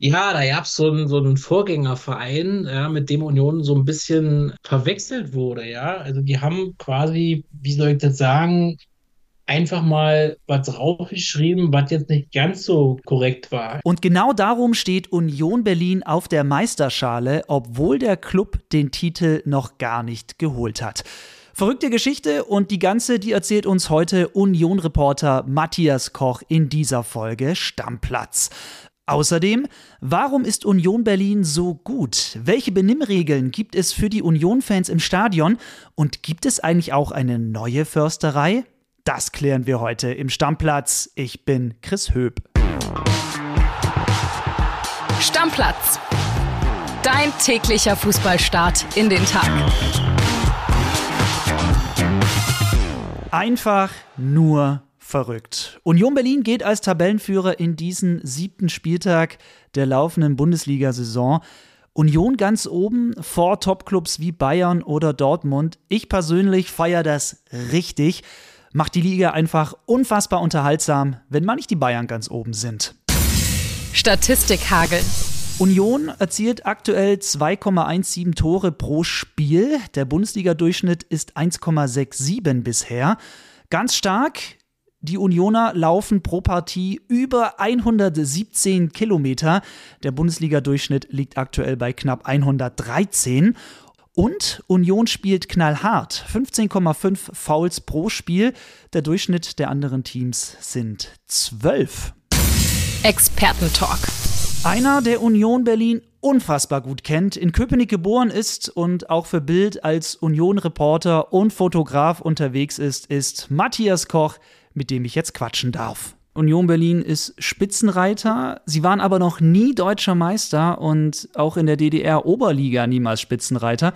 Ja, da gab es so einen, so einen Vorgängerverein, ja, mit dem Union so ein bisschen verwechselt wurde, ja. Also die haben quasi, wie soll ich das sagen, einfach mal was draufgeschrieben, was jetzt nicht ganz so korrekt war. Und genau darum steht Union Berlin auf der Meisterschale, obwohl der Club den Titel noch gar nicht geholt hat. Verrückte Geschichte und die ganze, die erzählt uns heute Union-Reporter Matthias Koch in dieser Folge Stammplatz. Außerdem, warum ist Union Berlin so gut? Welche Benimmregeln gibt es für die Union-Fans im Stadion? Und gibt es eigentlich auch eine neue Försterei? Das klären wir heute im Stammplatz. Ich bin Chris Höp. Stammplatz. Dein täglicher Fußballstart in den Tag. Einfach nur verrückt. Union Berlin geht als Tabellenführer in diesen siebten Spieltag der laufenden Bundesliga-Saison. Union ganz oben vor Topclubs wie Bayern oder Dortmund. Ich persönlich feiere das richtig. Macht die Liga einfach unfassbar unterhaltsam, wenn mal nicht die Bayern ganz oben sind. Statistik Hagel. Union erzielt aktuell 2,17 Tore pro Spiel. Der Bundesliga-Durchschnitt ist 1,67 bisher. Ganz stark die Unioner laufen pro Partie über 117 Kilometer. Der Bundesliga-Durchschnitt liegt aktuell bei knapp 113. Und Union spielt knallhart. 15,5 Fouls pro Spiel. Der Durchschnitt der anderen Teams sind 12. Expertentalk. Einer, der Union Berlin unfassbar gut kennt, in Köpenick geboren ist und auch für Bild als Union-Reporter und Fotograf unterwegs ist, ist Matthias Koch mit dem ich jetzt quatschen darf. Union Berlin ist Spitzenreiter. Sie waren aber noch nie deutscher Meister und auch in der DDR-Oberliga niemals Spitzenreiter.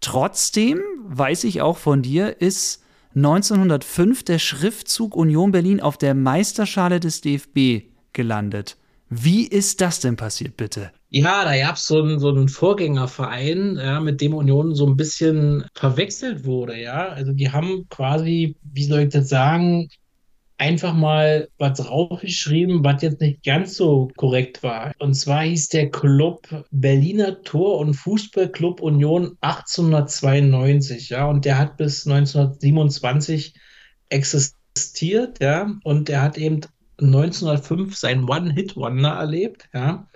Trotzdem weiß ich auch von dir, ist 1905 der Schriftzug Union Berlin auf der Meisterschale des DFB gelandet. Wie ist das denn passiert, bitte? Ja, da gab es so einen, so einen Vorgängerverein, ja, mit dem Union so ein bisschen verwechselt wurde, ja. Also die haben quasi, wie soll ich das sagen, einfach mal was draufgeschrieben, was jetzt nicht ganz so korrekt war. Und zwar hieß der Club Berliner Tor- und Fußballclub Union 1892, ja, und der hat bis 1927 existiert, ja, und der hat eben 1905 sein One-Hit-Wonder erlebt, ja.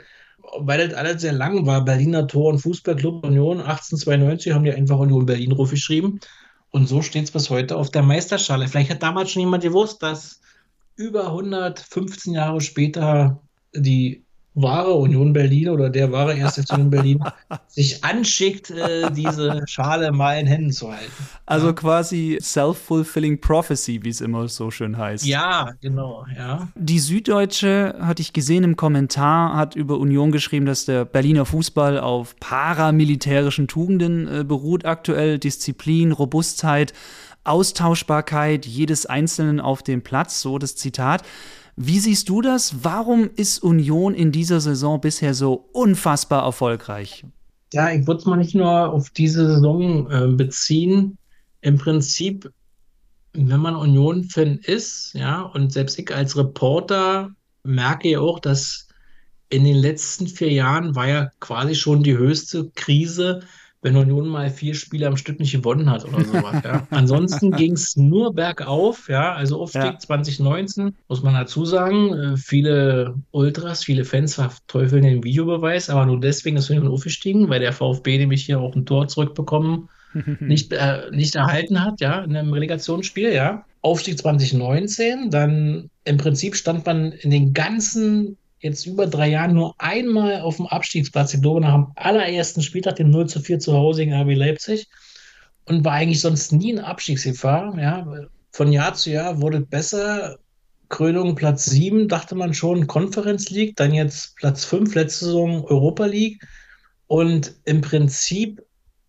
Weil das alles sehr lang war, Berliner Tor- und Fußballclub Union 1892 haben die einfach Union Berlin geschrieben. Und so steht es bis heute auf der Meisterschale. Vielleicht hat damals schon jemand gewusst, dass über 115 Jahre später die wahre Union Berlin oder der wahre erste Union Berlin sich anschickt, äh, diese Schale mal in Händen zu halten. Also quasi self-fulfilling prophecy, wie es immer so schön heißt. Ja, genau, ja. Die Süddeutsche, hatte ich gesehen im Kommentar, hat über Union geschrieben, dass der Berliner Fußball auf paramilitärischen Tugenden äh, beruht aktuell, Disziplin, Robustheit, Austauschbarkeit jedes Einzelnen auf dem Platz, so das Zitat. Wie siehst du das? Warum ist Union in dieser Saison bisher so unfassbar erfolgreich? Ja, ich würde es mal nicht nur auf diese Saison äh, beziehen. Im Prinzip, wenn man Union-Fan ist, ja, und selbst ich als Reporter merke ja auch, dass in den letzten vier Jahren war ja quasi schon die höchste Krise wenn Union mal vier Spiele am Stück nicht gewonnen hat oder sowas. ja. Ansonsten ging es nur bergauf, ja, also Aufstieg ja. 2019, muss man dazu sagen. Äh, viele Ultras, viele Fans verteufeln den Videobeweis, aber nur deswegen ist Union aufgestiegen, weil der VfB nämlich hier auch ein Tor zurückbekommen nicht, äh, nicht erhalten hat, ja, in einem Relegationsspiel, ja. Aufstieg 2019, dann im Prinzip stand man in den ganzen jetzt über drei Jahren nur einmal auf dem Abstiegsplatz. Nach dem allerersten Spieltag, dem 0 zu 4 zu Hause gegen RB Leipzig. Und war eigentlich sonst nie in Abstiegsgefahr. Ja. Von Jahr zu Jahr wurde es besser. Krönung Platz 7, dachte man schon, Conference League. Dann jetzt Platz 5, letzte Saison Europa League. Und im Prinzip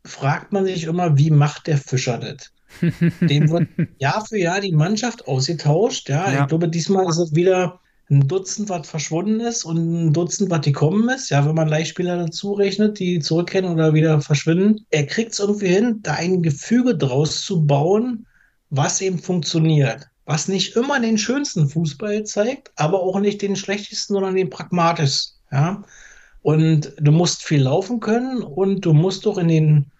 fragt man sich immer, wie macht der Fischer das? Dem wird Jahr für Jahr die Mannschaft ausgetauscht. Ja, ja. ich glaube, diesmal ist es wieder ein Dutzend, was verschwunden ist und ein Dutzend, was gekommen ist. Ja, wenn man Leihspieler dazu rechnet, die zurückkehren oder wieder verschwinden. Er kriegt es irgendwie hin, da ein Gefüge draus zu bauen, was eben funktioniert. Was nicht immer den schönsten Fußball zeigt, aber auch nicht den schlechtesten, sondern den pragmatischsten. Ja. Und du musst viel laufen können und du musst doch in den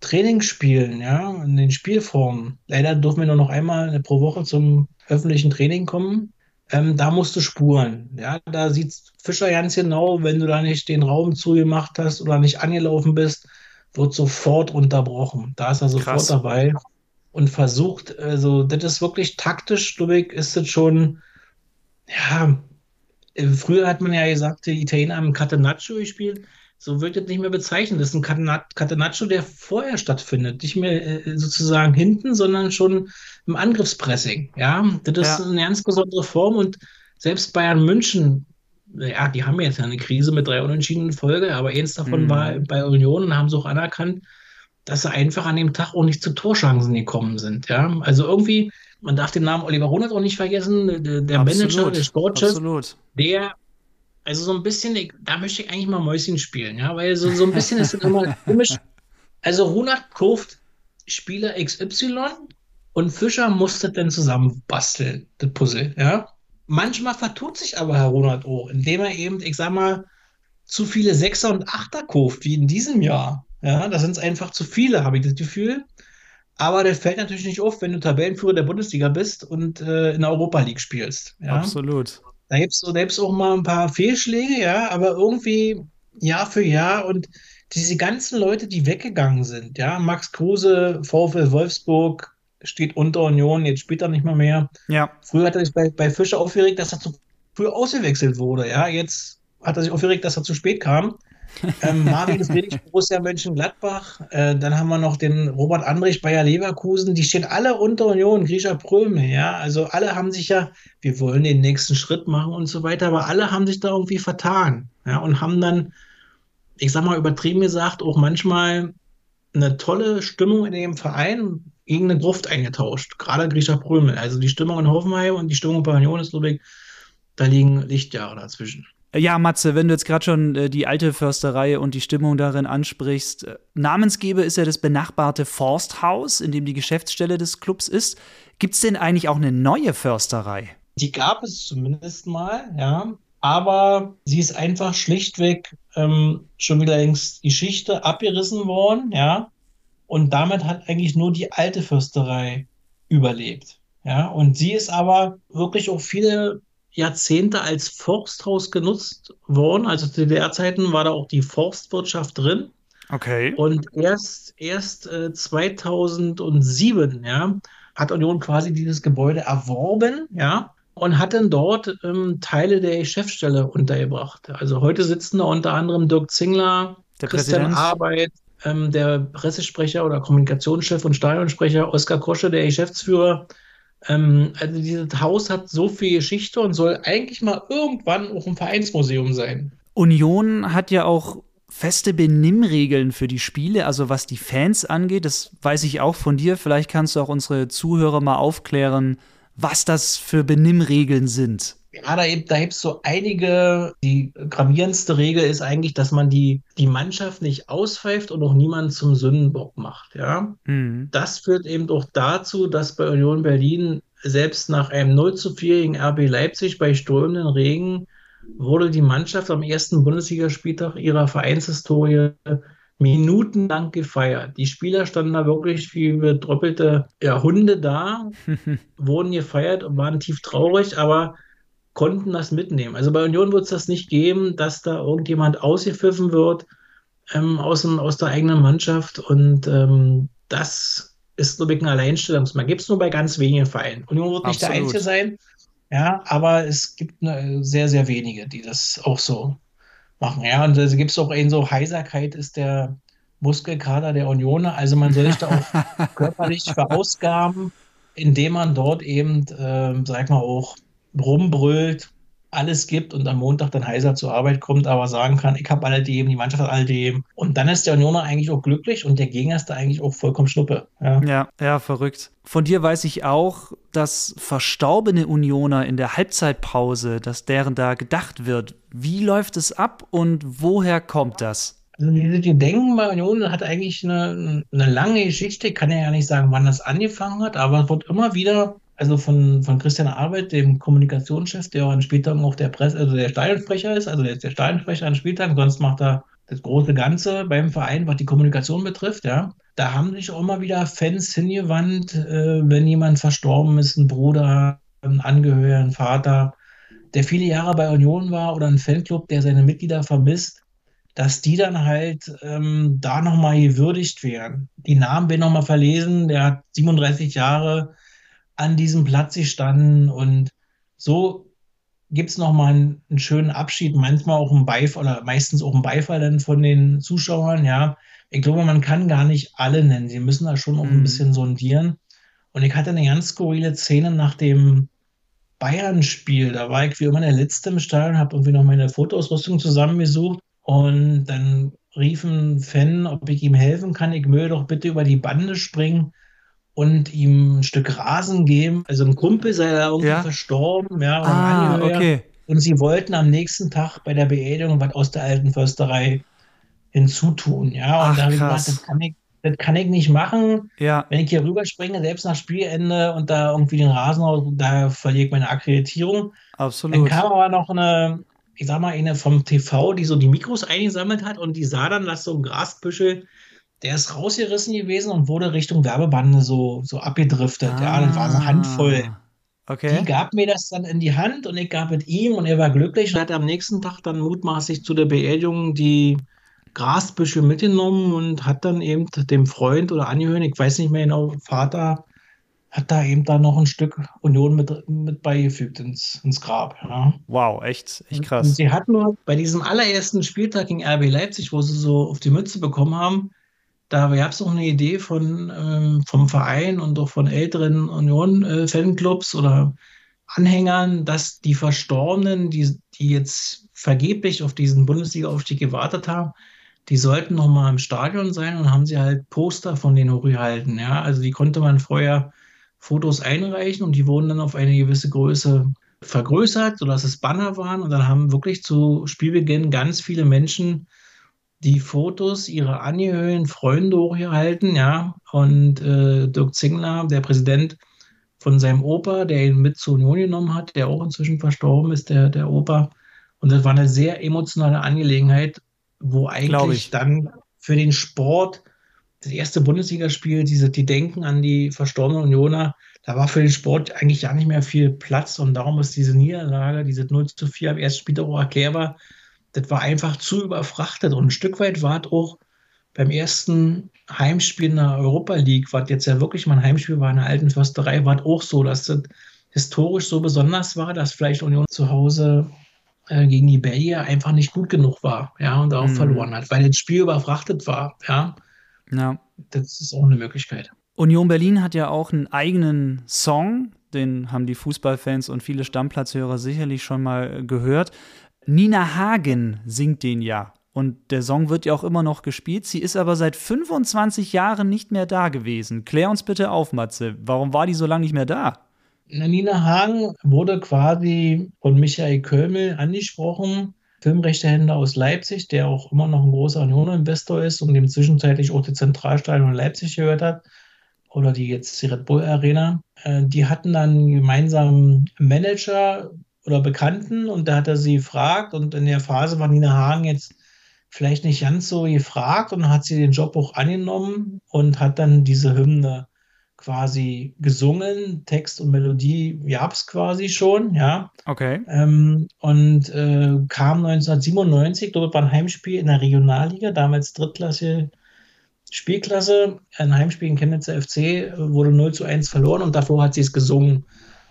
Trainingsspielen, ja, in den Spielformen. Leider dürfen wir nur noch einmal pro Woche zum öffentlichen Training kommen. Ähm, da musst du spuren. Ja, da sieht Fischer ganz genau, wenn du da nicht den Raum zugemacht hast oder nicht angelaufen bist, wird sofort unterbrochen. Da ist er sofort Krass. dabei und versucht, also das ist wirklich taktisch, glaube ich, ist das schon, ja, früher hat man ja gesagt, die Italiener haben Catenaccio gespielt. So wird das nicht mehr bezeichnet. Das ist ein Catenaccio, der vorher stattfindet. Nicht mehr äh, sozusagen hinten, sondern schon im Angriffspressing. Ja, das ist ja. eine ganz besondere Form und selbst Bayern München, ja, die haben jetzt ja eine Krise mit drei unentschiedenen Folge, aber eins davon mhm. war bei Union und haben sie auch anerkannt, dass sie einfach an dem Tag auch nicht zu Torchancen gekommen sind. Ja, also irgendwie, man darf den Namen Oliver Runert auch nicht vergessen, der, der Manager, der Sportchef, Absolut. der also so ein bisschen, da möchte ich eigentlich mal Mäuschen spielen, ja, weil so, so ein bisschen ist es immer komisch. Also Runert kauft Spieler XY und Fischer muss das dann zusammenbasteln, das Puzzle, ja. Manchmal vertut sich aber Herr Ronald auch, indem er eben, ich sag mal, zu viele Sechser und Achter kauft, wie in diesem Jahr. Ja, da sind es einfach zu viele, habe ich das Gefühl. Aber das fällt natürlich nicht auf, wenn du Tabellenführer der Bundesliga bist und äh, in der Europa League spielst. Ja? Absolut. Da gibt es auch mal ein paar Fehlschläge, ja, aber irgendwie Jahr für Jahr und diese ganzen Leute, die weggegangen sind, ja, Max Kruse, VfL Wolfsburg, steht unter Union, jetzt spielt er nicht mal mehr. Ja. Früher hat er sich bei, bei Fischer aufgeregt, dass er zu früh ausgewechselt wurde. Ja, jetzt hat er sich aufgeregt, dass er zu spät kam. Ähm, Marvin Friedrich, Borussia Mönchengladbach. Äh, dann haben wir noch den Robert Andrich, Bayer Leverkusen. Die stehen alle unter Union, Grisha Pröme. Ja, also alle haben sich ja, wir wollen den nächsten Schritt machen und so weiter, aber alle haben sich da irgendwie vertan. Ja, und haben dann, ich sag mal übertrieben gesagt, auch manchmal eine tolle Stimmung in dem Verein gegen eine Gruft eingetauscht. Gerade Grisha Prömel. Also die Stimmung in Hoffenheim und die Stimmung bei Union ist, glaube ich, da liegen Lichtjahre dazwischen. Ja, Matze, wenn du jetzt gerade schon äh, die alte Försterei und die Stimmung darin ansprichst, äh, Namensgeber ist ja das benachbarte Forsthaus, in dem die Geschäftsstelle des Clubs ist. Gibt es denn eigentlich auch eine neue Försterei? Die gab es zumindest mal, ja. Aber sie ist einfach schlichtweg ähm, schon wieder längst Geschichte abgerissen worden, ja. Und damit hat eigentlich nur die alte Fürsterei überlebt. Ja, und sie ist aber wirklich auch viele Jahrzehnte als Forsthaus genutzt worden. Also zu DDR-Zeiten war da auch die Forstwirtschaft drin. Okay. Und erst, erst äh, 2007, ja, hat Union quasi dieses Gebäude erworben, ja, und hat dann dort ähm, Teile der Geschäftsstelle untergebracht. Also heute sitzen da unter anderem Dirk Zingler, der Christian Präsident. Arbeit, ähm, der Pressesprecher oder Kommunikationschef und Stadionsprecher Oskar Kosche, der Geschäftsführer. Ähm, also dieses Haus hat so viel Geschichte und soll eigentlich mal irgendwann auch ein Vereinsmuseum sein. Union hat ja auch feste Benimmregeln für die Spiele, also was die Fans angeht. Das weiß ich auch von dir. Vielleicht kannst du auch unsere Zuhörer mal aufklären, was das für Benimmregeln sind. Ja, da, da gibt es so einige. Die gravierendste Regel ist eigentlich, dass man die, die Mannschaft nicht auspfeift und auch niemanden zum Sündenbock macht. Ja? Mhm. Das führt eben auch dazu, dass bei Union Berlin selbst nach einem 0 zu 4 gegen RB Leipzig bei strömenden Regen wurde die Mannschaft am ersten Bundesligaspieltag ihrer Vereinshistorie minutenlang gefeiert. Die Spieler standen da wirklich wie bedröppelte ja, Hunde da, wurden gefeiert und waren tief traurig, aber konnten das mitnehmen. Also bei Union wird es das nicht geben, dass da irgendjemand ausgepfiffen wird ähm, aus, dem, aus der eigenen Mannschaft. Und ähm, das ist, glaube ich, ein Alleinstellungsmerkmal. Gibt es nur bei ganz wenigen Vereinen. Union wird nicht Absolut. der Einzige sein, ja, aber es gibt eine, sehr, sehr wenige, die das auch so machen. Ja, und da gibt es auch eben so Heiserkeit ist der Muskelkater der Unioner. Also man soll sich da auch körperlich verausgaben, indem man dort eben, äh, sag mal, auch rumbrüllt, alles gibt und am Montag dann heiser zur Arbeit kommt, aber sagen kann, ich habe alle dem, die Mannschaft hat alle dem. Und dann ist der Unioner eigentlich auch glücklich und der Gegner ist da eigentlich auch vollkommen schnuppe. Ja, ja, ja verrückt. Von dir weiß ich auch, dass verstorbene Unioner in der Halbzeitpause, dass deren da gedacht wird. Wie läuft es ab und woher kommt das? Also diese Gedenken bei Union hat eigentlich eine, eine lange Geschichte. Ich kann ja nicht sagen, wann das angefangen hat, aber es wird immer wieder also von, von Christian Arbeit, dem Kommunikationschef, der an Spieltagen auch der Presse, also der Stadionsprecher ist, also der ist der Stadionsprecher an Spieltagen, sonst macht er das große Ganze beim Verein, was die Kommunikation betrifft, ja. Da haben sich auch immer wieder Fans hingewandt, äh, wenn jemand verstorben ist, ein Bruder, ein Angehöriger, ein Vater, der viele Jahre bei Union war oder ein Fanclub, der seine Mitglieder vermisst, dass die dann halt ähm, da nochmal gewürdigt werden. Die Namen werden nochmal verlesen, der hat 37 Jahre an diesem Platz gestanden und so gibt es nochmal einen, einen schönen Abschied, manchmal auch einen Beifall oder meistens auch einen Beifall dann von den Zuschauern, ja. Ich glaube, man kann gar nicht alle nennen. Sie müssen da schon auch ein mhm. bisschen sondieren. Und ich hatte eine ganz skurrile Szene nach dem Bayern-Spiel. Da war ich wie immer der Letzte im Stadion, habe irgendwie noch meine Fotoausrüstung zusammengesucht und dann rief ein Fan, ob ich ihm helfen kann. Ich möge doch bitte über die Bande springen und ihm ein Stück Rasen geben. Also ein Kumpel sei da irgendwie ja? verstorben, ja, ah, okay. Und sie wollten am nächsten Tag bei der Beerdigung was aus der alten Försterei hinzutun, ja. Und Ach, da habe ich gesagt, das kann ich, das kann ich nicht machen. Ja. Wenn ich hier rüberspringe, selbst nach Spielende und da irgendwie den Rasen, da verliere ich meine Akkreditierung. Absolut. Dann kam aber noch eine, ich sag mal, eine vom TV, die so die Mikros eingesammelt hat und die sah dann, dass so ein Grasbüschel der ist rausgerissen gewesen und wurde Richtung Werbebande so, so abgedriftet. Ah, ja, das war eine Handvoll. Okay. Die gab mir das dann in die Hand und ich gab es ihm und er war glücklich und hat am nächsten Tag dann mutmaßlich zu der Beerdigung die Grasbüsche mitgenommen und hat dann eben dem Freund oder Angehörigen, ich weiß nicht mehr genau, Vater, hat da eben dann noch ein Stück Union mit, mit beigefügt ins, ins Grab. Ja. Wow, echt, echt krass. Und sie hatten nur bei diesem allerersten Spieltag gegen RB Leipzig, wo sie so auf die Mütze bekommen haben, da gab es auch eine Idee von, ähm, vom Verein und auch von älteren Union-Fanclubs oder Anhängern, dass die Verstorbenen, die, die jetzt vergeblich auf diesen Bundesliga-Aufstieg gewartet haben, die sollten noch mal im Stadion sein und haben sie halt Poster von denen hochgehalten. Ja? Also die konnte man vorher Fotos einreichen und die wurden dann auf eine gewisse Größe vergrößert, sodass es Banner waren. Und dann haben wirklich zu Spielbeginn ganz viele Menschen die Fotos ihrer Angehörigen, Freunde hochgehalten, ja. Und äh, Dirk Zingler, der Präsident von seinem Opa, der ihn mit zur Union genommen hat, der auch inzwischen verstorben ist, der, der Opa. Und das war eine sehr emotionale Angelegenheit, wo eigentlich dann für den Sport das erste Bundesligaspiel, diese, die Denken an die verstorbenen Unioner, da war für den Sport eigentlich gar nicht mehr viel Platz und darum ist diese Niederlage, diese 0 zu 4 am ersten Spiel auch erklärbar, das war einfach zu überfrachtet. Und ein Stück weit war es auch beim ersten Heimspiel in der Europa League, was jetzt ja wirklich mal ein Heimspiel war in der alten Försterei, war es auch so, dass das historisch so besonders war, dass vielleicht Union zu Hause äh, gegen die Belgier einfach nicht gut genug war, ja, und auch mhm. verloren hat, weil das Spiel überfrachtet war, ja. ja. Das ist auch eine Möglichkeit. Union Berlin hat ja auch einen eigenen Song, den haben die Fußballfans und viele Stammplatzhörer sicherlich schon mal gehört. Nina Hagen singt den ja. Und der Song wird ja auch immer noch gespielt. Sie ist aber seit 25 Jahren nicht mehr da gewesen. Klär uns bitte auf, Matze. Warum war die so lange nicht mehr da? Nina Hagen wurde quasi von Michael Kölmel angesprochen, Filmrechtehändler aus Leipzig, der auch immer noch ein großer Union-Investor ist und dem zwischenzeitlich auch die Zentralstadion in Leipzig gehört hat oder die jetzt die Red Bull Arena. Äh, die hatten dann gemeinsam Manager, oder Bekannten und da hat er sie gefragt und in der Phase war Nina Hagen jetzt vielleicht nicht ganz so gefragt und hat sie den Job auch angenommen und hat dann diese Hymne quasi gesungen. Text und Melodie gab es quasi schon, ja. Okay. Ähm, und äh, kam 1997, glaube ich, war ein Heimspiel in der Regionalliga, damals Drittklasse Spielklasse. Ein Heimspiel in Chemnitzer FC wurde 0 zu 1 verloren und davor hat sie es gesungen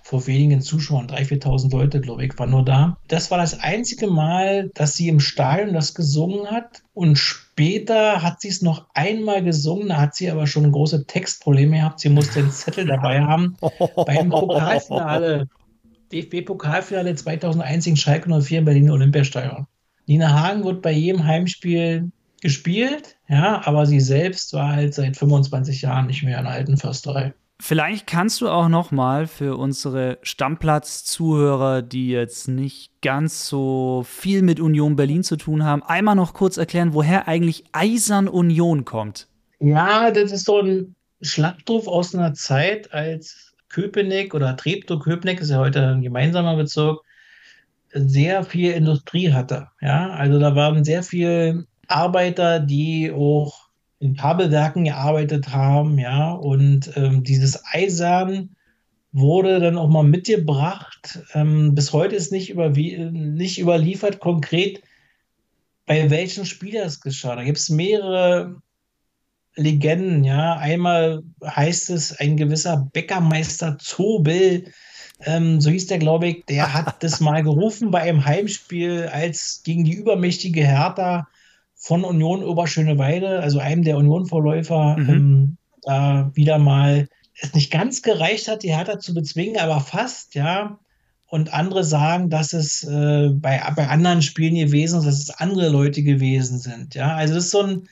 vor wenigen Zuschauern, 3.000, 4.000 Leute, glaube ich, waren nur da. Das war das einzige Mal, dass sie im Stadion das gesungen hat. Und später hat sie es noch einmal gesungen, da hat sie aber schon große Textprobleme gehabt. Sie musste den Zettel dabei haben. Beim Pokalfinale, DFB-Pokalfinale 2001 in Schalke 04 in Berlin Olympiastadion. Nina Hagen wird bei jedem Heimspiel gespielt, ja, aber sie selbst war halt seit 25 Jahren nicht mehr in der alten Försterei. Vielleicht kannst du auch noch mal für unsere Stammplatz-Zuhörer, die jetzt nicht ganz so viel mit Union Berlin zu tun haben, einmal noch kurz erklären, woher eigentlich Eisern Union kommt. Ja, das ist so ein Schlagdruf aus einer Zeit, als Köpenick oder Treptow-Köpenick, ist ja heute ein gemeinsamer Bezirk, sehr viel Industrie hatte. Ja, also da waren sehr viele Arbeiter, die auch in Kabelwerken gearbeitet haben, ja, und ähm, dieses Eisern wurde dann auch mal mitgebracht. Ähm, bis heute ist nicht, nicht überliefert konkret, bei welchen Spieler es geschah. Da gibt es mehrere Legenden, ja. Einmal heißt es, ein gewisser Bäckermeister Zobel, ähm, so hieß der, glaube ich, der hat das mal gerufen bei einem Heimspiel, als gegen die übermächtige Hertha von Union Oberschöneweide, also einem der Union-Vorläufer, mhm. ähm, da wieder mal es nicht ganz gereicht hat, die Hertha zu bezwingen, aber fast, ja. Und andere sagen, dass es äh, bei, bei anderen Spielen gewesen ist, dass es andere Leute gewesen sind. Ja, also das ist so ein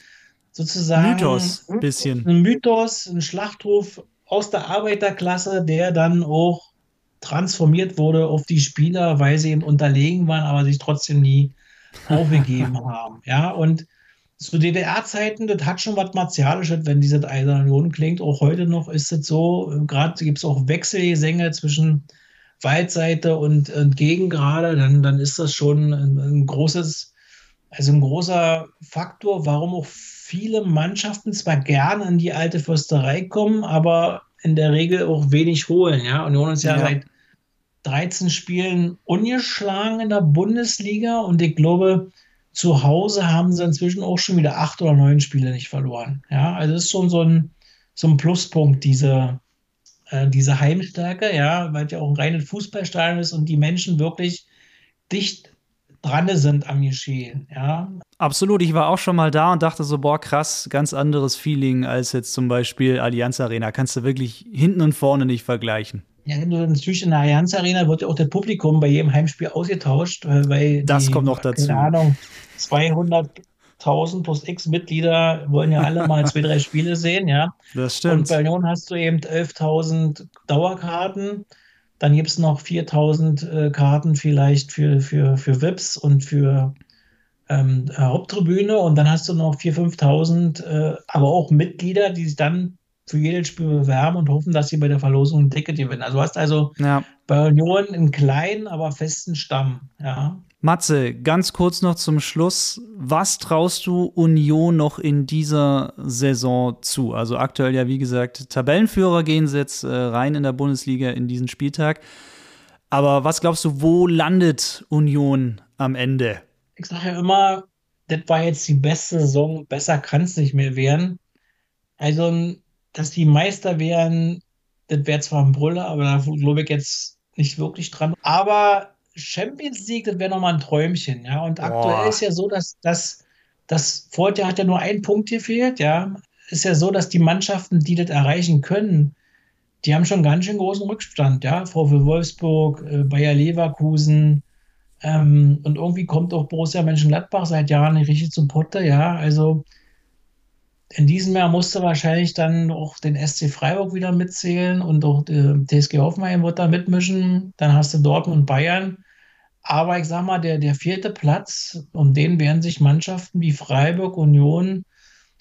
sozusagen Mythos, ein bisschen. Ein Mythos, ein Schlachtruf aus der Arbeiterklasse, der dann auch transformiert wurde auf die Spieler, weil sie eben unterlegen waren, aber sich trotzdem nie aufgegeben haben. Ja, und zu DDR-Zeiten, das hat schon was Martialisches, wenn diese Eiserne Union klingt. Auch heute noch ist es so. Gerade gibt es auch Wechselgesänge zwischen Waldseite und, und Gegengrade. Dann, dann ist das schon ein, ein großes, also ein großer Faktor, warum auch viele Mannschaften zwar gerne in die alte Fürsterei kommen, aber in der Regel auch wenig holen. Ja, Union ist ja, ja. seit 13 Spielen ungeschlagen in der Bundesliga und ich glaube, zu Hause haben sie inzwischen auch schon wieder acht oder neun Spiele nicht verloren. Ja, also ist schon so ein, so ein Pluspunkt, diese, äh, diese Heimstärke, ja, weil es ja auch ein reines Fußballstadion ist und die Menschen wirklich dicht dran sind am Geschehen, ja. Absolut, ich war auch schon mal da und dachte so, boah, krass, ganz anderes Feeling als jetzt zum Beispiel Allianz Arena. Kannst du wirklich hinten und vorne nicht vergleichen. Ja, natürlich in der Allianz Arena wird ja auch das Publikum bei jedem Heimspiel ausgetauscht, weil das die, kommt noch dazu. Keine Ahnung, 200.000 plus X Mitglieder wollen ja alle mal zwei, drei Spiele sehen, ja. Das stimmt. Und bei Union hast du eben 11.000 Dauerkarten. Dann gibt es noch 4.000 äh, Karten vielleicht für, für, für VIPs und für ähm, Haupttribüne. Und dann hast du noch 4.000, 5.000, äh, aber auch Mitglieder, die sich dann für jedes Spiel bewerben und hoffen, dass sie bei der Verlosung ein Ticket gewinnen. Also du hast also ja. bei Union einen kleinen, aber festen Stamm. Ja. Matze, ganz kurz noch zum Schluss. Was traust du Union noch in dieser Saison zu? Also aktuell ja, wie gesagt, Tabellenführer gehen sie jetzt äh, rein in der Bundesliga in diesen Spieltag. Aber was glaubst du, wo landet Union am Ende? Ich sage ja immer, das war jetzt die beste Saison, besser kann es nicht mehr werden. Also dass die Meister wären, das wäre zwar ein Brüller, aber da glaube ich jetzt nicht wirklich dran. Aber Champions League, das wäre nochmal ein Träumchen, ja. Und aktuell ist ja so, dass das, das Vorjahr hat ja nur ein Punkt gefehlt, ja. Ist ja so, dass die Mannschaften, die das erreichen können, die haben schon ganz schön großen Rückstand, ja. VfL Wolfsburg, äh, Bayer Leverkusen, ähm, und irgendwie kommt auch Borussia Mönchengladbach seit Jahren nicht richtig zum Potter, ja. Also in diesem Jahr musste wahrscheinlich dann auch den SC Freiburg wieder mitzählen und auch die TSG Hoffenheim wird da mitmischen. Dann hast du Dortmund und Bayern. Aber ich sag mal, der, der vierte Platz, um den werden sich Mannschaften wie Freiburg, Union,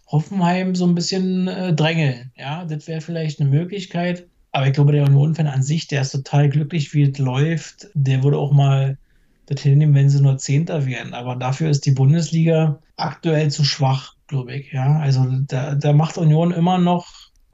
Hoffenheim so ein bisschen äh, drängeln. Ja, das wäre vielleicht eine Möglichkeit. Aber ich glaube, der Union-Fan an sich, der ist total glücklich, wie es läuft. Der würde auch mal das hinnehmen, wenn sie nur Zehnter wären. Aber dafür ist die Bundesliga aktuell zu schwach glaube ich. Ja, also da, da macht Union immer noch,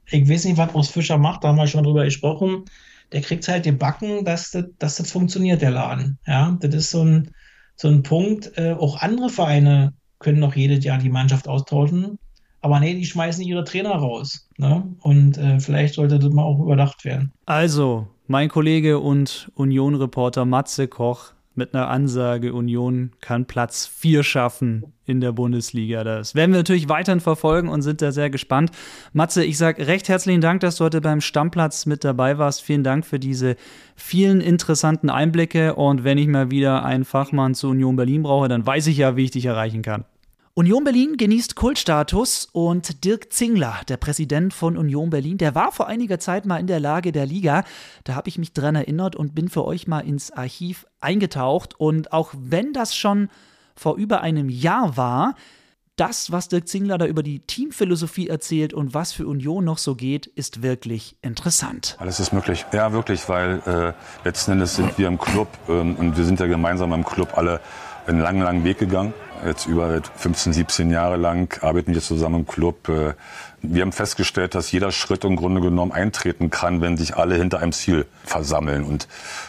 ich weiß nicht, was Urs Fischer macht, da haben wir schon drüber gesprochen. Der kriegt halt die Backen, dass das, dass das funktioniert, der Laden. Ja, das ist so ein, so ein Punkt. Äh, auch andere Vereine können noch jedes Jahr die Mannschaft austauschen. Aber nee, die schmeißen ihre Trainer raus. Ne? Und äh, vielleicht sollte das mal auch überdacht werden. Also, mein Kollege und Union-Reporter Matze Koch mit einer Ansage, Union kann Platz 4 schaffen in der Bundesliga. Das werden wir natürlich weiterhin verfolgen und sind da sehr gespannt. Matze, ich sage recht herzlichen Dank, dass du heute beim Stammplatz mit dabei warst. Vielen Dank für diese vielen interessanten Einblicke. Und wenn ich mal wieder einen Fachmann zu Union Berlin brauche, dann weiß ich ja, wie ich dich erreichen kann. Union Berlin genießt Kultstatus und Dirk Zingler, der Präsident von Union Berlin, der war vor einiger Zeit mal in der Lage der Liga. Da habe ich mich dran erinnert und bin für euch mal ins Archiv eingetaucht. Und auch wenn das schon vor über einem Jahr war, das, was Dirk Zingler da über die Teamphilosophie erzählt und was für Union noch so geht, ist wirklich interessant. Alles ist möglich. Ja, wirklich, weil äh, letzten Endes sind wir im Club ähm, und wir sind ja gemeinsam im Club alle einen langen, langen Weg gegangen. Jetzt über 15, 17 Jahre lang arbeiten wir zusammen im Club. Äh, wir haben festgestellt, dass jeder Schritt im Grunde genommen eintreten kann, wenn sich alle hinter einem Ziel versammeln. Und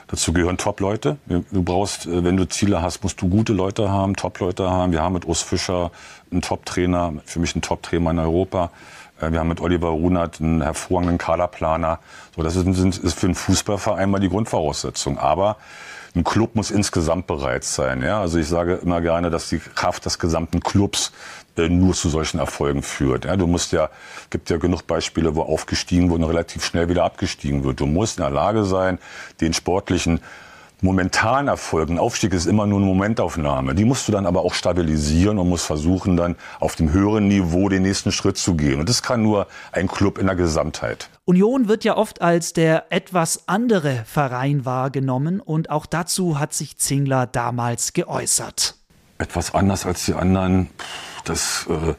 dazu gehören Top-Leute. Du brauchst, äh, wenn du Ziele hast, musst du gute Leute haben, Top-Leute haben. Wir haben mit Urs Fischer einen Top-Trainer, für mich einen Top-Trainer in Europa. Äh, wir haben mit Oliver Runert einen hervorragenden Kaderplaner. So, das ist, ist für einen Fußballverein mal die Grundvoraussetzung. Aber ein Club muss insgesamt bereit sein. Ja? Also ich sage immer gerne, dass die Kraft des gesamten Clubs äh, nur zu solchen Erfolgen führt. Ja? Du musst ja, gibt ja genug Beispiele, wo aufgestiegen wurde und relativ schnell wieder abgestiegen wird. Du musst in der Lage sein, den sportlichen momentan erfolgen. Aufstieg ist immer nur eine Momentaufnahme. Die musst du dann aber auch stabilisieren und musst versuchen, dann auf dem höheren Niveau den nächsten Schritt zu gehen. Und das kann nur ein Club in der Gesamtheit. Union wird ja oft als der etwas andere Verein wahrgenommen und auch dazu hat sich Zingler damals geäußert. Etwas anders als die anderen, das, äh,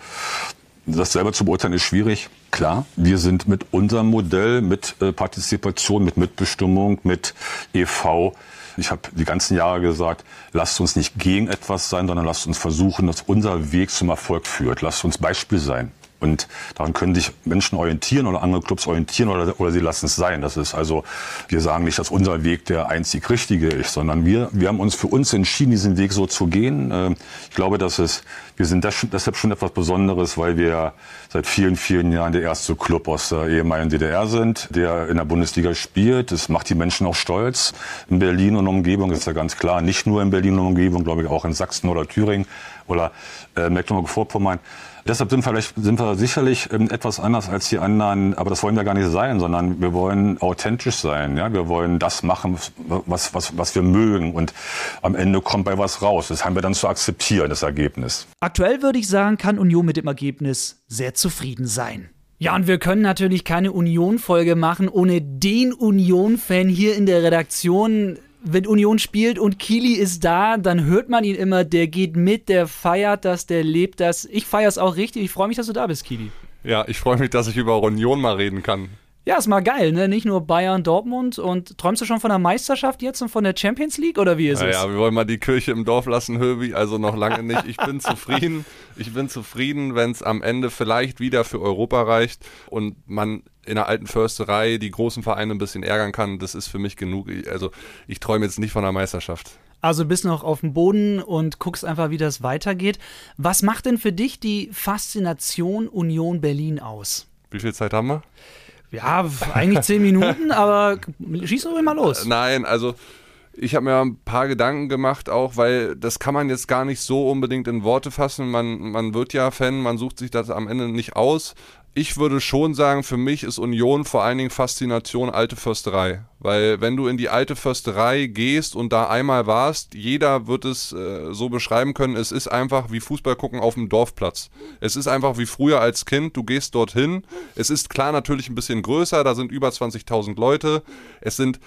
das selber zu beurteilen ist schwierig. Klar, wir sind mit unserem Modell, mit äh, Partizipation, mit Mitbestimmung, mit EV ich habe die ganzen Jahre gesagt, lasst uns nicht gegen etwas sein, sondern lasst uns versuchen, dass unser Weg zum Erfolg führt. Lasst uns Beispiel sein. Und daran können sich Menschen orientieren oder andere Clubs orientieren oder, oder sie lassen es sein. Das ist also, wir sagen nicht, dass unser Weg der einzig richtige ist, sondern wir, wir haben uns für uns entschieden, diesen Weg so zu gehen. Ähm, ich glaube, dass es, wir sind deshalb schon etwas Besonderes, weil wir seit vielen, vielen Jahren der erste Club aus der ehemaligen DDR sind, der in der Bundesliga spielt. Das macht die Menschen auch stolz. In Berlin und Umgebung ist ja ganz klar. Nicht nur in Berlin und Umgebung, glaube ich, auch in Sachsen oder Thüringen oder äh, Mecklenburg-Vorpommern. Deshalb sind, vielleicht, sind wir sicherlich ähm, etwas anders als die anderen, aber das wollen wir gar nicht sein, sondern wir wollen authentisch sein. Ja? Wir wollen das machen, was, was, was wir mögen und am Ende kommt bei was raus. Das haben wir dann zu akzeptieren, das Ergebnis. Aktuell würde ich sagen, kann Union mit dem Ergebnis sehr zufrieden sein. Ja, und wir können natürlich keine Union-Folge machen ohne den Union-Fan hier in der Redaktion wenn Union spielt und Kili ist da, dann hört man ihn immer, der geht mit, der feiert das, der lebt das. Ich feiere es auch richtig. Ich freue mich, dass du da bist, Kili. Ja, ich freue mich, dass ich über Union mal reden kann. Ja, ist mal geil, ne? Nicht nur Bayern, Dortmund. Und träumst du schon von der Meisterschaft jetzt und von der Champions League oder wie ist ja, es? Ja, wir wollen mal die Kirche im Dorf lassen, Höbi. Also noch lange nicht. Ich bin zufrieden. Ich bin zufrieden, wenn es am Ende vielleicht wieder für Europa reicht und man in der alten Försterei die großen Vereine ein bisschen ärgern kann. Das ist für mich genug. Also ich träume jetzt nicht von der Meisterschaft. Also bist noch auf dem Boden und guckst einfach, wie das weitergeht. Was macht denn für dich die Faszination Union Berlin aus? Wie viel Zeit haben wir? Ja, eigentlich zehn Minuten, aber schieß doch mal los. Nein, also ich habe mir ein paar Gedanken gemacht, auch weil das kann man jetzt gar nicht so unbedingt in Worte fassen. Man, man wird ja Fan, man sucht sich das am Ende nicht aus ich würde schon sagen, für mich ist Union vor allen Dingen Faszination alte Försterei. Weil wenn du in die alte Försterei gehst und da einmal warst, jeder wird es äh, so beschreiben können, es ist einfach wie Fußball gucken auf dem Dorfplatz. Es ist einfach wie früher als Kind, du gehst dorthin. Es ist klar natürlich ein bisschen größer, da sind über 20.000 Leute. Es sind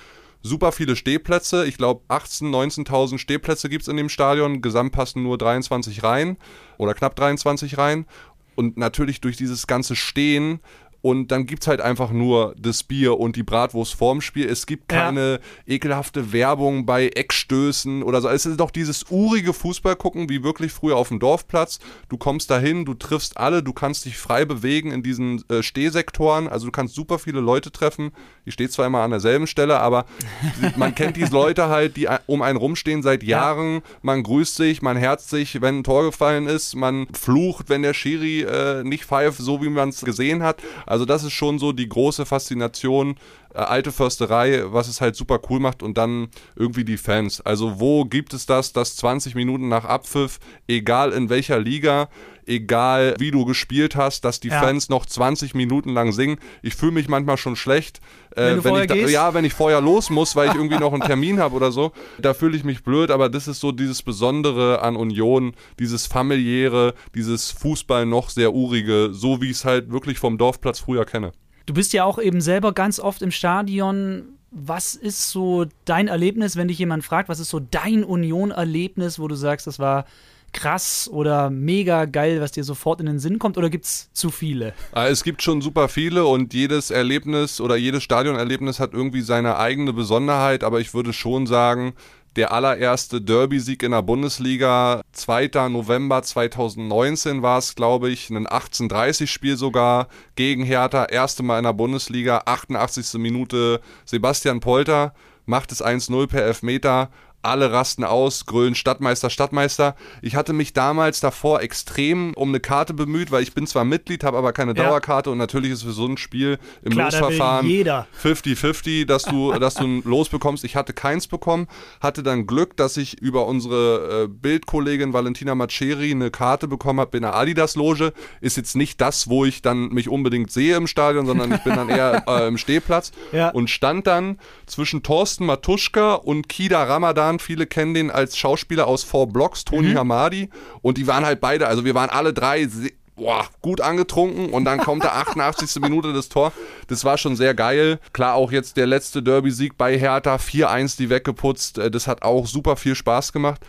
super viele Stehplätze. Ich glaube, 18.000, 19.000 Stehplätze gibt es in dem Stadion. Gesamt passen nur 23 rein oder knapp 23 rein und natürlich durch dieses ganze Stehen und dann gibt es halt einfach nur das Bier und die Bratwurst vorm Spiel. Es gibt keine ja. ekelhafte Werbung bei Eckstößen oder so. Es ist doch dieses urige Fußballgucken, wie wirklich früher auf dem Dorfplatz. Du kommst dahin, du triffst alle, du kannst dich frei bewegen in diesen äh, Stehsektoren. Also du kannst super viele Leute treffen. Ich stehe zwar immer an derselben Stelle, aber man kennt diese Leute halt, die um einen rumstehen seit Jahren. Ja. Man grüßt sich, man herzt sich, wenn ein Tor gefallen ist. Man flucht, wenn der Schiri äh, nicht pfeift, so wie man es gesehen hat. Also das ist schon so die große Faszination, äh, alte Försterei, was es halt super cool macht und dann irgendwie die Fans. Also wo gibt es das, dass 20 Minuten nach Abpfiff, egal in welcher Liga, egal wie du gespielt hast, dass die ja. Fans noch 20 Minuten lang singen. Ich fühle mich manchmal schon schlecht, äh, wenn, wenn ich da, ja, wenn ich vorher los muss, weil ich irgendwie noch einen Termin habe oder so. Da fühle ich mich blöd, aber das ist so dieses Besondere an Union, dieses familiäre, dieses Fußball noch sehr urige, so wie ich es halt wirklich vom Dorfplatz früher kenne. Du bist ja auch eben selber ganz oft im Stadion. Was ist so dein Erlebnis, wenn dich jemand fragt, was ist so dein Union-Erlebnis, wo du sagst, das war krass oder mega geil, was dir sofort in den Sinn kommt, oder gibt es zu viele? Ah, es gibt schon super viele und jedes Erlebnis oder jedes Stadionerlebnis hat irgendwie seine eigene Besonderheit, aber ich würde schon sagen, der allererste Derby-Sieg in der Bundesliga, 2. November 2019 war es, glaube ich, ein 18:30-Spiel sogar gegen Hertha, erste Mal in der Bundesliga, 88. Minute, Sebastian Polter macht es 1-0 per Elfmeter, alle rasten aus, grölen Stadtmeister, Stadtmeister. Ich hatte mich damals davor extrem um eine Karte bemüht, weil ich bin zwar Mitglied, habe aber keine Ja. Dauerkarte und natürlich ist für so ein Spiel im Klar, Losverfahren jeder. 50-50, dass du, dass du ein Los bekommst. Ich hatte keins bekommen, hatte dann Glück, dass ich über unsere äh, Bildkollegin Valentina Maceri eine Karte bekommen habe in der Adidas-Loge. Ist jetzt nicht das, wo ich dann mich unbedingt sehe im Stadion, sondern ich bin dann eher äh, im Stehplatz Ja. und stand dann zwischen Thorsten Matuschka und Kida Ramadan. Viele kennen den als Schauspieler aus Four Blocks, Tony Hamadi. Und die waren halt beide, also wir waren alle drei boah, gut angetrunken und dann kommt der 88. Minute das Tor. Das war schon sehr geil. Klar, auch jetzt der letzte Derby-Sieg bei Hertha, 4-1 die weggeputzt. Äh, Das hat auch super viel Spaß gemacht.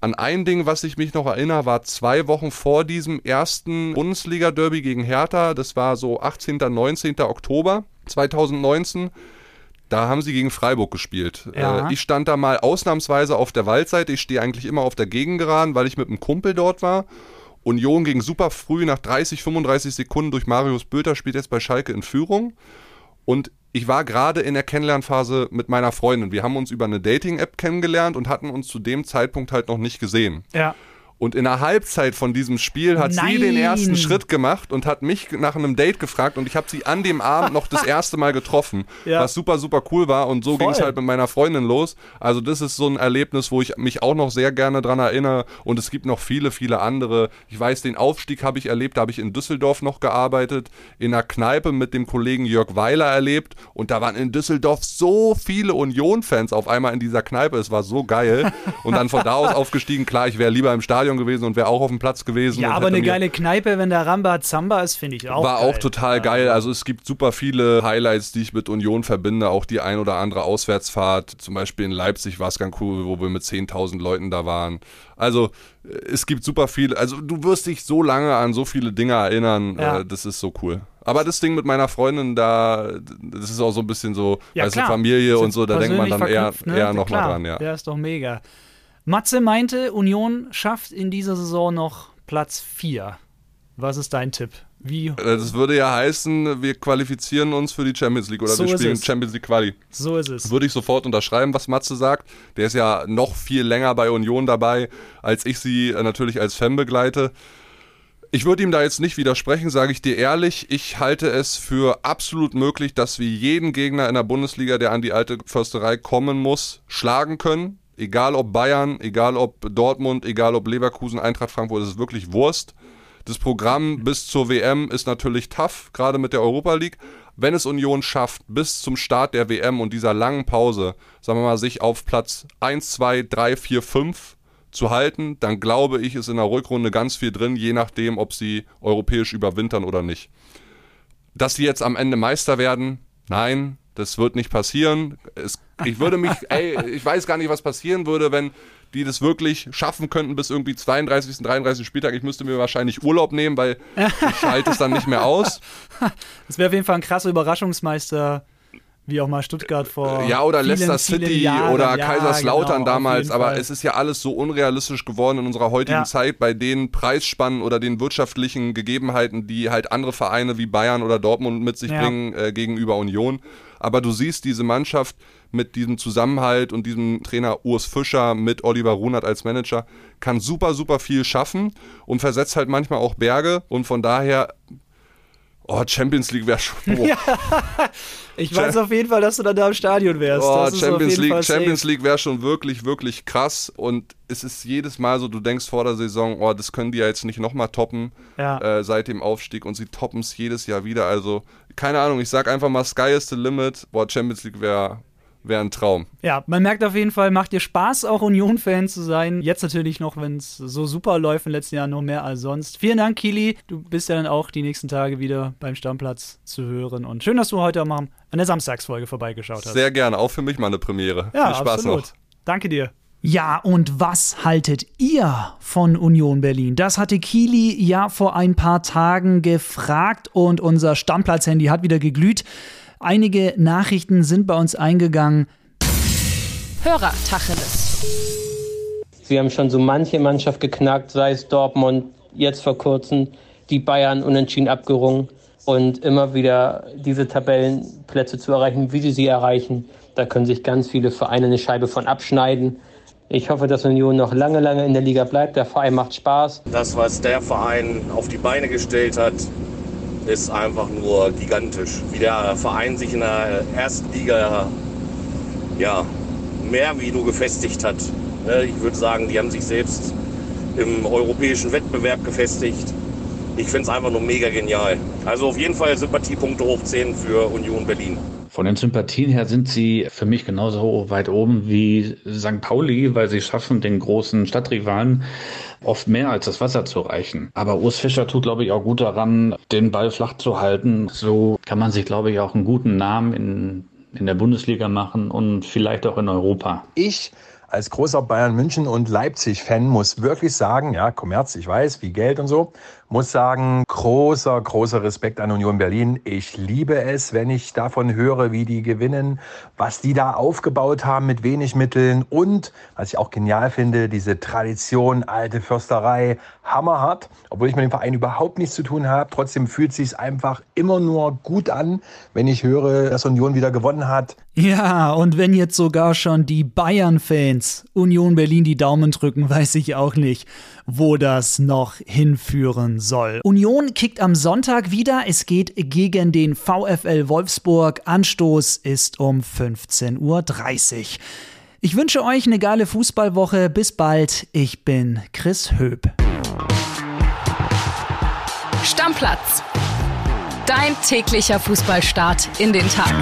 An ein Ding, was ich mich noch erinnere, war zwei Wochen vor diesem ersten Bundesliga-Derby gegen Hertha. Das war so 18. 19. Oktober 2019. Da haben sie gegen Freiburg gespielt. Ja. Äh, ich stand da mal ausnahmsweise auf der Waldseite. Ich stehe eigentlich immer auf der Gegengeraden, weil ich mit einem Kumpel dort war. Union ging super früh nach 30, 35 Sekunden durch Marius Bülter, spielt jetzt bei Schalke in Führung. Und ich war gerade in der Kennenlernphase mit meiner Freundin. Wir haben uns über eine Dating-App kennengelernt und hatten uns zu dem Zeitpunkt halt noch nicht gesehen. Ja. Und in der Halbzeit von diesem Spiel hat Nein. sie den ersten Schritt gemacht und hat mich nach einem Date gefragt und ich habe sie an dem Abend noch das erste Mal getroffen, Ja. was super, super cool war und so ging es halt mit meiner Freundin los. Also das ist so ein Erlebnis, wo ich mich auch noch sehr gerne dran erinnere und es gibt noch viele, viele andere. Ich weiß, den Aufstieg habe ich erlebt, da habe ich in Düsseldorf noch gearbeitet, in einer Kneipe mit dem Kollegen Jörg Weiler erlebt und da waren in Düsseldorf so viele Union-Fans auf einmal in dieser Kneipe, es war so geil und dann von da aus aufgestiegen, klar, ich wäre lieber im Stadion gewesen und wäre auch auf dem Platz gewesen. Ja, aber eine geile Kneipe, wenn der Ramba Zamba ist, finde ich auch war geil. auch total geil. Also es gibt super viele Highlights, die ich mit Union verbinde. Auch die ein oder andere Auswärtsfahrt. Zum Beispiel in Leipzig war es ganz cool, wo wir mit 10.000 Leuten da waren. Also äh, es gibt super viele. Also du wirst dich so lange an so viele Dinge erinnern. Ja. Äh, das ist so cool. Aber das Ding mit meiner Freundin, da, das ist auch so ein bisschen so, Ja, weißt du. Familie und so, da denkt man dann eher, ne? eher nochmal dran, ja. Der ist doch mega. Matze meinte, Union schafft in dieser Saison noch Platz 4. Was ist dein Tipp? Wie Das würde ja heißen, wir qualifizieren uns für die Champions League oder So wir spielen. Champions League Quali. so ist es? Würde ich sofort unterschreiben, was Matze sagt. Der ist ja noch viel länger bei Union dabei, als ich sie äh, natürlich als Fan begleite. Ich würde ihm da jetzt nicht widersprechen, sage ich dir ehrlich. Ich halte es für absolut möglich, dass wir jeden Gegner in der Bundesliga, der an die alte Försterei kommen muss, schlagen können. Egal ob Bayern, egal ob Dortmund, egal ob Leverkusen, Eintracht Frankfurt, das ist wirklich Wurst. Das Programm bis zur WM ist natürlich tough, gerade mit der Europa League. Wenn es Union schafft, bis zum Start der WM und dieser langen Pause, sagen wir mal, sich auf Platz 1, 2, 3, 4, 5 zu halten, dann glaube ich, ist in der Rückrunde ganz viel drin, je nachdem, ob sie europäisch überwintern oder nicht. Dass sie jetzt am Ende Meister werden, nein, das wird nicht passieren. Es, ich würde mich, ey, ich weiß gar nicht, was passieren würde, wenn die das wirklich schaffen könnten bis irgendwie 32., 33. Spieltag. Ich müsste mir wahrscheinlich Urlaub nehmen, weil ich halte es dann nicht mehr aus. Das wäre auf jeden Fall ein krasser Überraschungsmeister, wie auch mal Stuttgart vor. Ja, oder vielen, Leicester City Jahren. oder Ja, Kaiserslautern genau, damals, aber Fall. es ist ja alles so unrealistisch geworden in unserer heutigen Ja. Zeit bei den Preisspannen oder den wirtschaftlichen Gegebenheiten, die halt andere Vereine wie Bayern oder Dortmund mit sich Ja. bringen äh, gegenüber Union. Aber du siehst diese Mannschaft mit diesem Zusammenhalt und diesem Trainer Urs Fischer mit Oliver Runert als Manager kann super, super viel schaffen und versetzt halt manchmal auch Berge. Und von daher, oh, Champions League wäre schon, oh, Ich weiß auf jeden Fall, dass du dann da im Stadion wärst. Oh, Champions League, Fall safe. Champions League wäre schon wirklich, wirklich krass. Und es ist jedes Mal so, du denkst vor der Saison, oh, das können die ja jetzt nicht nochmal toppen Ja. äh, seit dem Aufstieg und sie toppen es jedes Jahr wieder. Also, keine Ahnung, ich sag einfach mal, Sky is the limit. Boah, Champions League wäre wär ein Traum. Ja, man merkt auf jeden Fall, macht dir Spaß, auch Union-Fan zu sein. Jetzt natürlich noch, wenn es so super läuft in den letzten Jahren, noch mehr als sonst. Vielen Dank, Kili. Du bist ja dann auch die nächsten Tage wieder beim Stammplatz zu hören. Und schön, dass du heute mal an der Samstagsfolge vorbeigeschaut hast. Sehr gerne, auch für mich mal eine Premiere. ja, Viel Spaß absolut. noch. Danke dir. Ja, und was haltet ihr von Union Berlin? Das hatte Kili ja vor ein paar Tagen gefragt und unser Stammplatz-Handy hat wieder geglüht. Einige Nachrichten sind bei uns eingegangen. Hörer Tacheles. Sie haben schon so manche Mannschaft geknackt, sei es Dortmund, jetzt vor kurzem die Bayern unentschieden abgerungen und immer wieder diese Tabellenplätze zu erreichen, wie sie sie erreichen. Da können sich ganz viele Vereine eine Scheibe von abschneiden. Ich hoffe, dass Union noch lange, lange in der Liga bleibt. Der Verein macht Spaß. Das, was der Verein auf die Beine gestellt hat, ist einfach nur gigantisch. Wie der Verein sich in der ersten Liga ja, mehr wie nur gefestigt hat. Ne, ich würde sagen, die haben sich selbst im europäischen Wettbewerb gefestigt. Ich finde es einfach nur mega genial. Also auf jeden Fall Sympathiepunkte hoch 10 für Union Berlin. Von den Sympathien her sind sie für mich genauso weit oben wie St. Pauli, weil sie schaffen, den großen Stadtrivalen oft mehr als das Wasser zu reichen. Aber Urs Fischer tut, glaube ich, auch gut daran, den Ball flach zu halten. So kann man sich, glaube ich, auch einen guten Namen in, in der Bundesliga machen und vielleicht auch in Europa. Ich als großer Bayern München und Leipzig-Fan muss wirklich sagen, ja, Kommerz, ich weiß, wie Geld und so, muss sagen, großer, großer Respekt an Union Berlin. Ich liebe es, wenn ich davon höre, wie die gewinnen, was die da aufgebaut haben mit wenig Mitteln und, was ich auch genial finde, diese Tradition, alte Försterei, hammerhart. Obwohl ich mit dem Verein überhaupt nichts zu tun habe, trotzdem fühlt es sich einfach immer nur gut an, wenn ich höre, dass Union wieder gewonnen hat. Ja, und wenn jetzt sogar schon die Bayern-Fans Union Berlin die Daumen drücken, weiß ich auch nicht, wo das noch hinführen soll. Union kickt am Sonntag wieder. Es geht gegen den VfL Wolfsburg. Anstoß ist um 15.30 Uhr. Ich wünsche euch eine geile Fußballwoche. Bis bald. Ich bin Chris Höp. Stammplatz. Dein täglicher Fußballstart in den Tag.